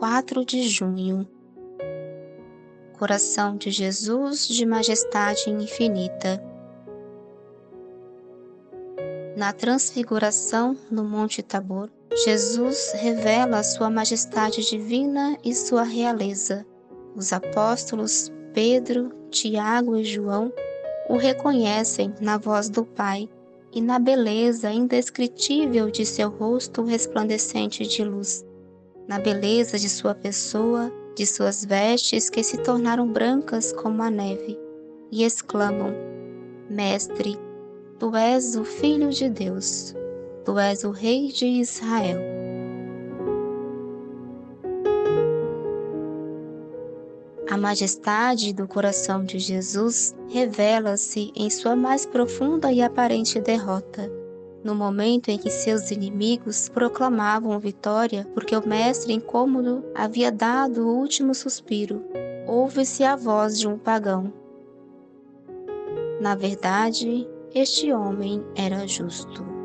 4 de junho. Coração de Jesus de majestade infinita. Na transfiguração no Monte Tabor, Jesus revela a sua majestade divina e sua realeza. Os apóstolos Pedro, Tiago e João o reconhecem na voz do Pai e na beleza indescritível de seu rosto resplandecente de luz, na beleza de sua pessoa, de suas vestes que se tornaram brancas como a neve, e exclamam: Mestre, tu és o Filho de Deus, tu és o Rei de Israel. A majestade do coração de Jesus revela-se em sua mais profunda e aparente derrota, no momento em que seus inimigos proclamavam vitória porque o mestre incômodo havia dado o último suspiro, ouve-se a voz de um pagão. Na verdade, este homem era justo.